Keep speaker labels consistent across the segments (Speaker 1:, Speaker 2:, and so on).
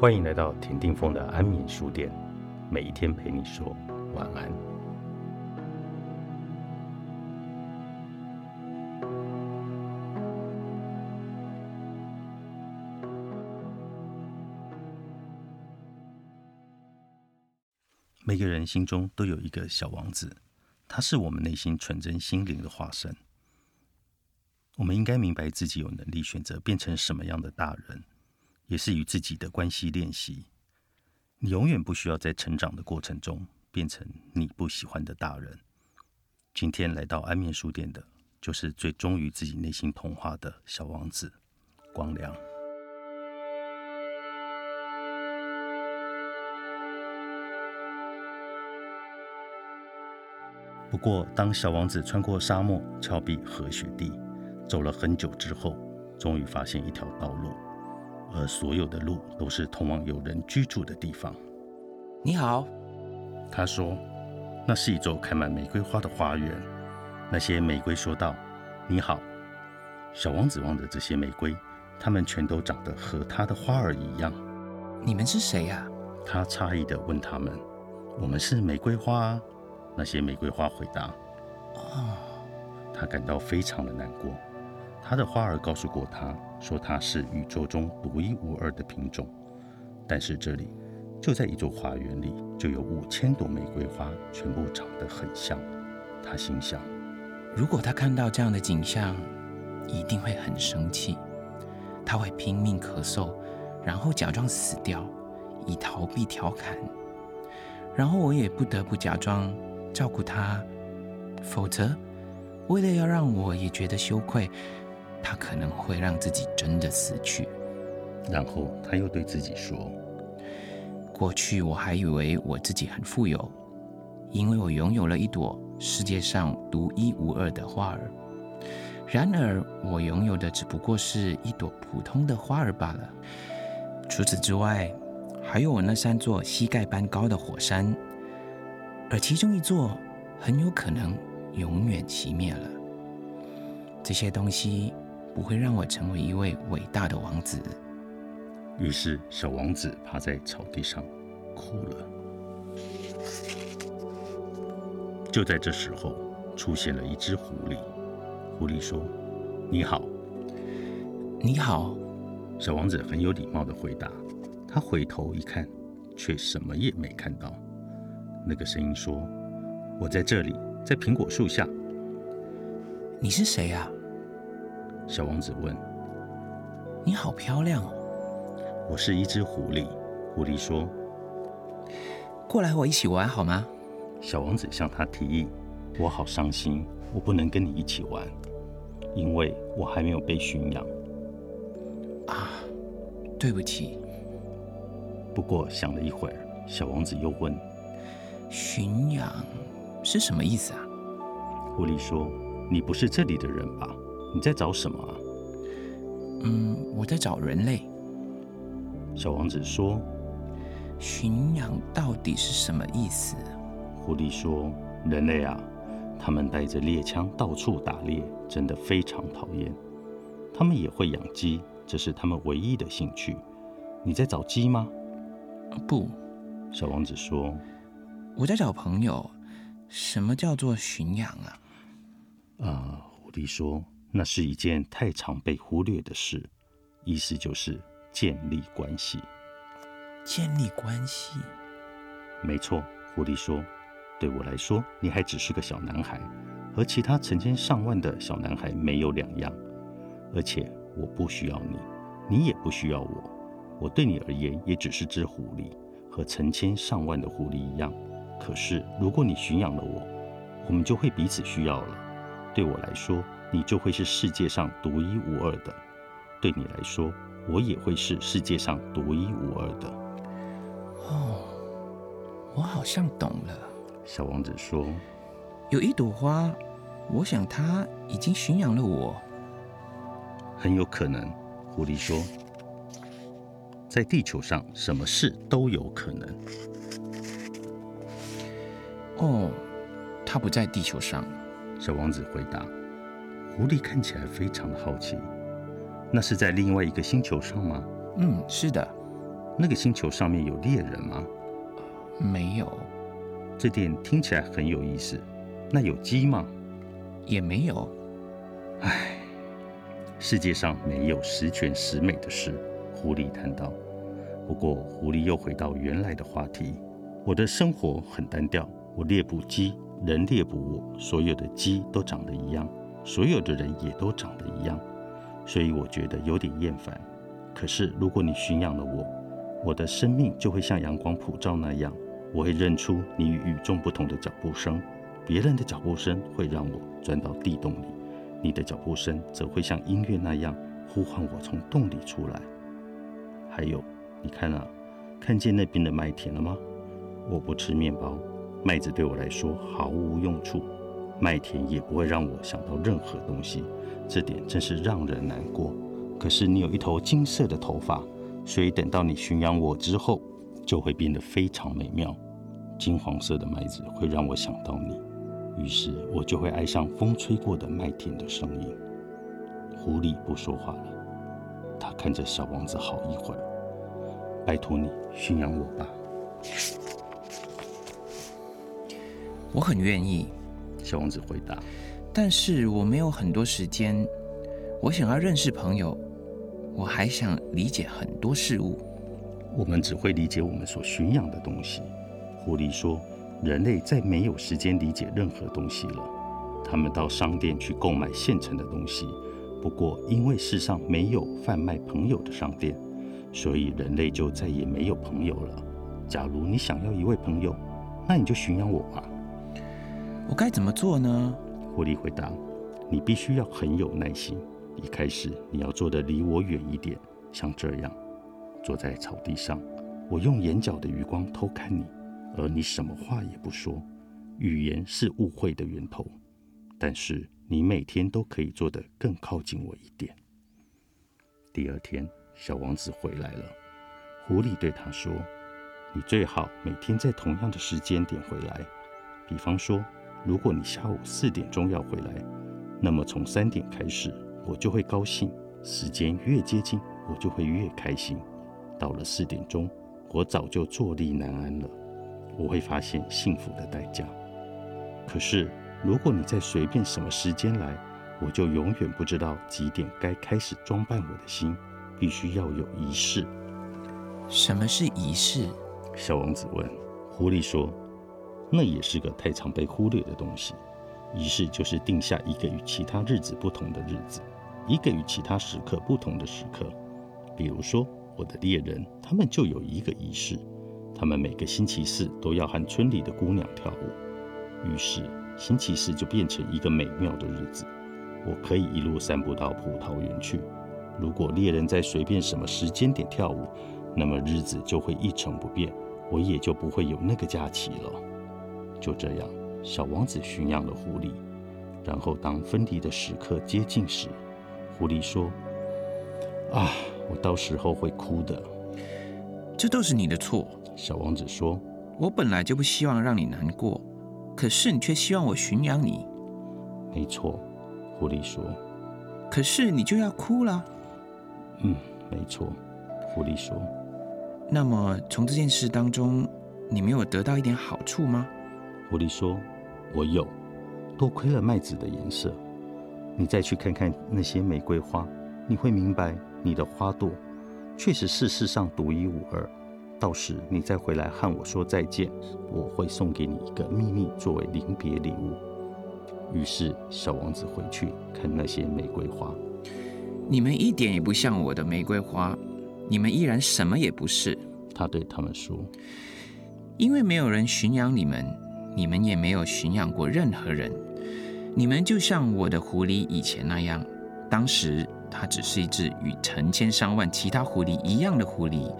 Speaker 1: 欢迎来到田定峰的安眠书店，每一天陪你说晚安。每个人心中都有一个小王子，他是我们内心纯真心灵的化身。我们应该明白自己有能力选择变成什么样的大人，也是与自己的关系练习。你永远不需要在成长的过程中变成你不喜欢的大人。今天来到安眠书店的，就是最忠于自己内心童话的小王子光良。不过，当小王子穿过沙漠、峭壁和雪地，走了很久之后，终于发现一条道路，而所有的路都是通往有人居住的地方。
Speaker 2: 你好，
Speaker 1: 他说：“那是一座开满玫瑰花的花园。”那些玫瑰说道：“你好。”小王子望着这些玫瑰，它们全都长得和他的花儿一样。
Speaker 2: 你们是谁呀？
Speaker 1: 他诧异地问他们：“我们是玫瑰花。”啊那些玫瑰花回答：“
Speaker 2: 哦。”
Speaker 1: 他感到非常的难过。他的花儿告诉过他说他是宇宙中独一无二的品种，但是这里就在一座花园里，就有五千朵玫瑰花，全部长得很像。他心想：
Speaker 2: 如果他看到这样的景象，一定会很生气。他会拼命咳嗽，然后假装死掉，以逃避调侃。然后我也不得不假装。照顾他，否则，为了要让我也觉得羞愧，他可能会让自己真的死去。
Speaker 1: 然后他又对自己说：“
Speaker 2: 过去我还以为我自己很富有，因为我拥有了一朵世界上独一无二的花儿。然而，我拥有的只不过是一朵普通的花儿罢了。除此之外，还有我那三座膝盖般高的火山。”而其中一座很有可能永远熄灭了。这些东西不会让我成为一位伟大的王子。
Speaker 1: 于是，小王子趴在草地上哭了。就在这时候，出现了一只狐狸。狐狸说：“你好。”“
Speaker 2: 你好。”
Speaker 1: 小王子很有礼貌的回答。他回头一看，却什么也没看到。那个声音说：“我在这里，在苹果树下。”
Speaker 2: 你是谁呀？
Speaker 1: 小王子问。
Speaker 2: “你好漂亮哦。”
Speaker 1: 我是一只狐狸。狐狸说：“
Speaker 2: 过来和我一起玩好吗？”
Speaker 1: 小王子向他提议。我好伤心，我不能跟你一起玩，因为我还没有被驯养。
Speaker 2: 啊，对不起。
Speaker 1: 不过想了一会儿，小王子又问。
Speaker 2: 驯养是什么意思啊？
Speaker 1: 狐狸说：“你不是这里的人吧？你在找什么啊？”“
Speaker 2: 嗯，我在找人类。”
Speaker 1: 小王子说：“
Speaker 2: 驯养到底是什么意思？”
Speaker 1: 狐狸说：“人类啊，他们带着猎枪到处打猎，真的非常讨厌。他们也会养鸡，这是他们唯一的兴趣。你在找鸡吗？”“
Speaker 2: 不。”
Speaker 1: 小王子说。
Speaker 2: 我在找朋友。什么叫做驯养啊？
Speaker 1: 啊，狐狸说，那是一件太常被忽略的事。意思就是建立关系。
Speaker 2: 建立关系？
Speaker 1: 没错，狐狸说。对我来说，你还只是个小男孩，和其他成千上万的小男孩没有两样。而且我不需要你，你也不需要我。我对你而言，也只是只狐狸，和成千上万的狐狸一样。可是，如果你驯养了我，我们就会彼此需要了。对我来说，你就会是世界上独一无二的；对你来说，我也会是世界上独一无二的。
Speaker 2: 哦，我好像懂了。
Speaker 1: 小王子说：“
Speaker 2: 有一朵花，我想它已经驯养了我。”
Speaker 1: 很有可能，狐狸说：“在地球上，什么事都有可能。”
Speaker 2: 哦，他不在地球上。
Speaker 1: 小王子回答。狐狸看起来非常的好奇。那是在另外一个星球上吗？
Speaker 2: 嗯，是的。
Speaker 1: 那个星球上面有猎人吗？
Speaker 2: 没有，
Speaker 1: 这点听起来很有意思。那有鸡吗？
Speaker 2: 也没有。
Speaker 1: 唉，世界上没有十全十美的事。狐狸谈到。不过，狐狸又回到原来的话题。我的生活很单调，我猎捕鸡，人猎捕我，所有的鸡都长得一样，所有的人也都长得一样，所以我觉得有点厌烦。可是，如果你驯养了我，我的生命就会像阳光普照那样，我会认出你与众不同的脚步声。别人的脚步声会让我钻到地洞里，你的脚步声则会像音乐那样呼唤我从洞里出来。还有，你看啊，看见那边的麦田了吗？我不吃面包，麦子对我来说毫无用处，麦田也不会让我想到任何东西，这点真是让人难过。可是你有一头金色的头发，所以等到你驯养我之后，就会变得非常美妙。金黄色的麦子会让我想到你，于是我就会爱上风吹过的麦田的声音。狐狸不说话了，他看着小王子好一会儿，拜托你驯养我吧。
Speaker 2: 我很愿意，
Speaker 1: 小王子回答。
Speaker 2: 但是我没有很多时间。我想要认识朋友，我还想理解很多事物。
Speaker 1: 我们只会理解我们所驯养的东西。狐狸说：“人类再没有时间理解任何东西了。他们到商店去购买现成的东西。不过，因为世上没有贩卖朋友的商店，所以人类就再也没有朋友了。假如你想要一位朋友，那你就驯养我吧。”
Speaker 2: 我该怎么做呢？
Speaker 1: 狐狸回答：“你必须要很有耐心。一开始你要坐得离我远一点，像这样，坐在草地上。我用眼角的余光偷看你，而你什么话也不说。语言是误会的源头。但是你每天都可以坐得更靠近我一点。”第二天，小王子回来了。狐狸对他说：“你最好每天在同样的时间点回来，比方说。”如果你下午四点钟要回来，那么从三点开始，我就会高兴。时间越接近，我就会越开心。到了四点钟，我早就坐立难安了。我会发现幸福的代价。可是，如果你再随便什么时间来，我就永远不知道几点该开始装扮我的心。必须要有仪式。
Speaker 2: 什么是仪式？
Speaker 1: 小王子问。狐狸说。那也是个太常被忽略的东西。仪式就是定下一个与其他日子不同的日子，一个与其他时刻不同的时刻。比如说，我的猎人，他们就有一个仪式，他们每个星期四都要和村里的姑娘跳舞。于是，星期四就变成一个美妙的日子。我可以一路散步到葡萄园去。如果猎人在随便什么时间点跳舞，那么日子就会一成不变，我也就不会有那个假期了。就这样，小王子驯养了狐狸。然后，当分离的时刻接近时，狐狸说：“啊，我到时候会哭的。”
Speaker 2: 这都是你的错，
Speaker 1: 小王子说：“
Speaker 2: 我本来就不希望让你难过，可是你却希望我驯养你。”
Speaker 1: 没错，狐狸说：“
Speaker 2: 可是你就要哭了。”
Speaker 1: 嗯，没错，狐狸说：“
Speaker 2: 那么从这件事当中，你没有得到一点好处吗？”
Speaker 1: 狐狸说：“我有，多亏了麦子的颜色。你再去看看那些玫瑰花，你会明白，你的花朵确实是世上独一无二。到时你再回来和我说再见，我会送给你一个秘密作为临别礼物。”于是，小王子回去看那些玫瑰花。
Speaker 2: 你们一点也不像我的玫瑰花，你们依然什么也不是。
Speaker 1: 他对他们说：“
Speaker 2: 因为没有人驯养你们。”你们也没有驯养过任何人，你们就像我的狐狸以前那样，当时它只是一只与成千上万其他狐狸一样的狐狸，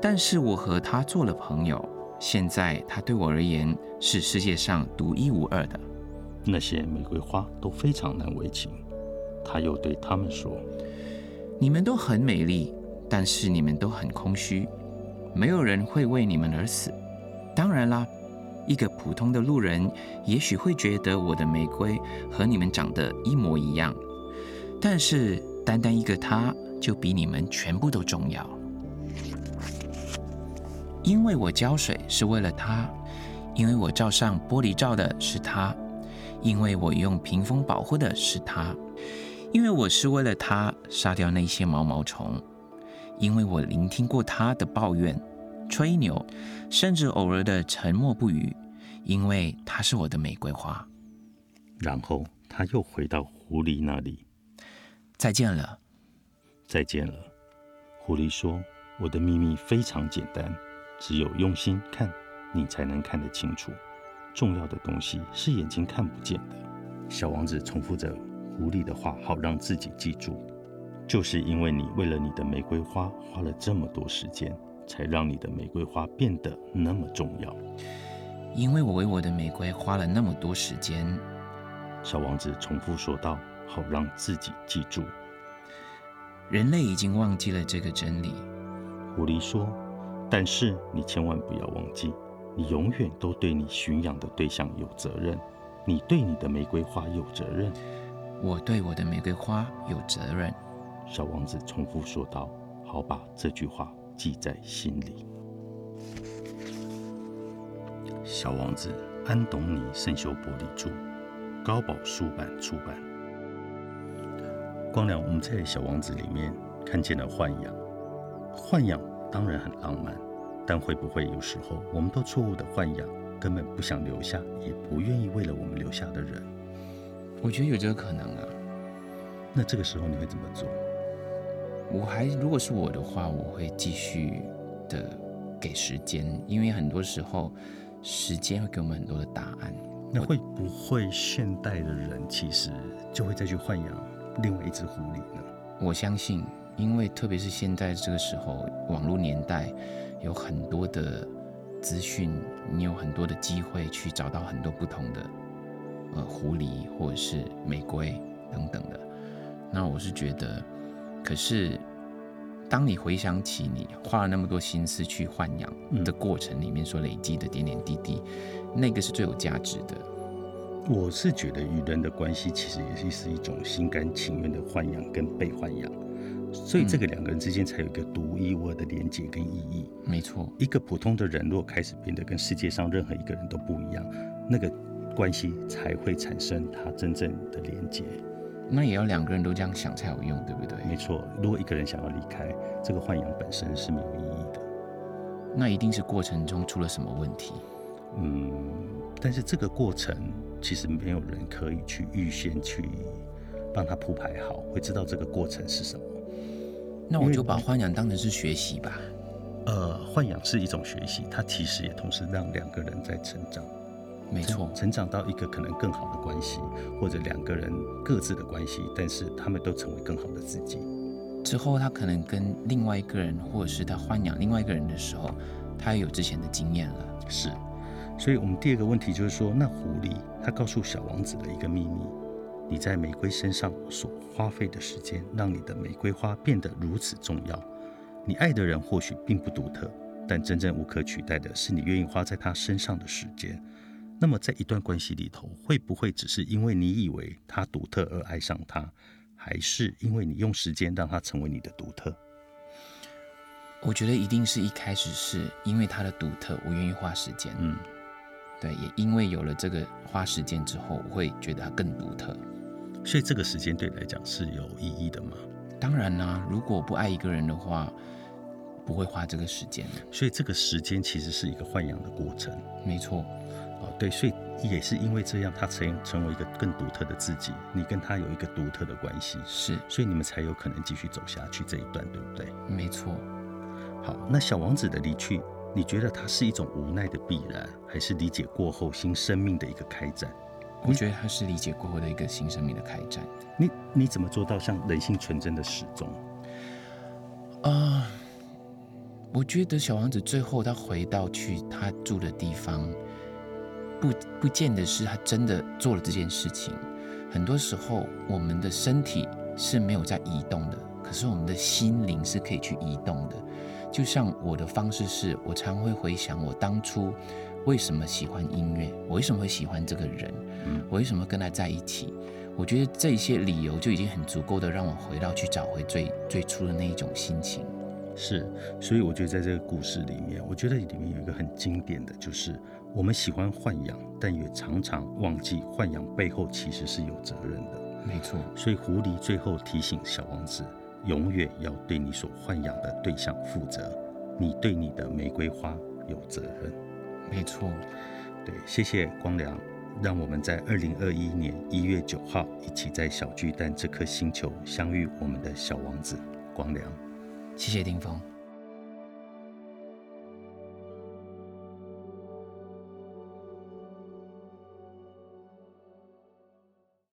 Speaker 2: 但是我和它做了朋友，现在它对我而言是世界上独一无二的。
Speaker 1: 那些玫瑰花都非常难为情，他又对他们说：“
Speaker 2: 你们都很美丽，但是你们都很空虚，没有人会为你们而死。当然啦。”一个普通的路人也许会觉得我的玫瑰和你们长得一模一样，但是单单一个他就比你们全部都重要。因为我浇水是为了他，因为我罩上玻璃罩的是他，因为我用屏风保护的是他，因为我是为了他杀掉那些毛毛虫，因为我聆听过他的抱怨、吹牛，甚至偶尔的沉默不语，因为他是我的玫瑰花。
Speaker 1: 然后他又回到狐狸那里。
Speaker 2: 再见了，
Speaker 1: 再见了。狐狸说：“我的秘密非常简单，只有用心看，你才能看得清楚。重要的东西是眼睛看不见的。”小王子重复着狐狸的话，好让自己记住。就是因为你为了你的玫瑰花花了这么多时间，才让你的玫瑰花变得那么重要。
Speaker 2: 因为我为我的玫瑰花了那么多时间，
Speaker 1: 小王子重复说道，好让自己记住。
Speaker 2: 人类已经忘记了这个真理。
Speaker 1: 狐狸说：“但是你千万不要忘记，你永远都对你驯养的对象有责任，你对你的玫瑰花有责任。
Speaker 2: 我对我的玫瑰花有责任。”
Speaker 1: 小王子重复说道：“好，把这句话记在心里。”小王子安东尼圣修伯里著，高宝书版出版。光良，我们在小王子里面看见了豢养，豢养当然很浪漫，但会不会有时候我们都错误的豢养，根本不想留下，也不愿意为了我们留下的人？
Speaker 2: 我觉得有这个可能啊。
Speaker 1: 那这个时候你会怎么做？
Speaker 2: 我还如果是我的话，我会继续的给时间，因为很多时候时间会给我们很多的答案。
Speaker 1: 那会不会现代的人其实就会再去豢养另外一只狐狸呢？
Speaker 2: 我相信，因为特别是现在这个时候，网络年代有很多的资讯，你有很多的机会去找到很多不同的呃狐狸或者是玫瑰等等的。那我是觉得，可是当你回想起你花了那么多心思去豢养的过程里面所累积的点点滴滴，那个是最有价值的。
Speaker 1: 我是觉得与人的关系其实也是是一种心甘情愿的豢养跟被豢养，所以这个两个人之间才有一个独一无二的连接跟意义。
Speaker 2: 没错，
Speaker 1: 一个普通的人如果开始变得跟世界上任何一个人都不一样，那个关系才会产生它真正的连接。
Speaker 2: 那也要两个人都这样想才有用，对不对？
Speaker 1: 没错，如果一个人想要离开，这个豢养本身是没有意义的。
Speaker 2: 那一定是过程中出了什么问题。
Speaker 1: 嗯，但是这个过程其实没有人可以去预先去帮他铺排好，会知道这个过程是什么。
Speaker 2: 那我就把豢养当成是学习吧。
Speaker 1: 呃，豢养是一种学习，它其实也同时让两个人在成长。
Speaker 2: 没错，
Speaker 1: 成长到一个可能更好的关系，或者两个人各自的关系，但是他们都成为更好的自己。
Speaker 2: 之后，他可能跟另外一个人，或者是他豢养另外一个人的时候，他也有之前的经验了。
Speaker 1: 是，所以我们第二个问题就是说，那狐狸他告诉小王子的一个秘密：你在玫瑰身上所花费的时间，让你的玫瑰花变得如此重要。你爱的人或许并不独特，但真正无可取代的是你愿意花在他身上的时间。那么，在一段关系里头，会不会只是因为你以为他独特而爱上他，还是因为你用时间让他成为你的独特？
Speaker 2: 我觉得一定是一开始是因为他的独特，我愿意花时间。
Speaker 1: 嗯，
Speaker 2: 对，也因为有了这个花时间之后，我会觉得他更独特。
Speaker 1: 所以这个时间对你来讲是有意义的吗？
Speaker 2: 当然啦，如果不爱一个人的话，不会花这个时间。
Speaker 1: 所以这个时间其实是一个豢养的过程。
Speaker 2: 没错。
Speaker 1: 哦，对，所以也是因为这样，他成成为一个更独特的自己，你跟他有一个独特的关系，
Speaker 2: 是，
Speaker 1: 所以你们才有可能继续走下去这一段，对不对？
Speaker 2: 没错。
Speaker 1: 好，那小王子的离去，你觉得他是一种无奈的必然，还是理解过后新生命的一个开展？
Speaker 2: 我觉得他是理解过后的一个新生命的开展。
Speaker 1: 你你怎么做到像人性纯真的始终？
Speaker 2: 啊，我觉得小王子最后他回到去他住的地方。不不见得是他真的做了这件事情，很多时候我们的身体是没有在移动的，可是我们的心灵是可以去移动的。就像我的方式是，我常会回想我当初为什么喜欢音乐，我为什么会喜欢这个人，我为什么跟他在一起。我觉得这些理由就已经很足够的让我回到去找回最最初的那一种心情。
Speaker 1: 是，所以我觉得在这个故事里面，我觉得里面有一个很经典的就是，我们喜欢豢养，但也常常忘记豢养背后其实是有责任的。
Speaker 2: 没错，
Speaker 1: 所以狐狸最后提醒小王子，永远要对你所豢养的对象负责，你对你的玫瑰花有责任。
Speaker 2: 没错，
Speaker 1: 对，谢谢光良，让我们在二零二一年一月九号一起在小巨蛋这颗星球相遇，我们的小王子光良。
Speaker 2: 谢谢丁峰。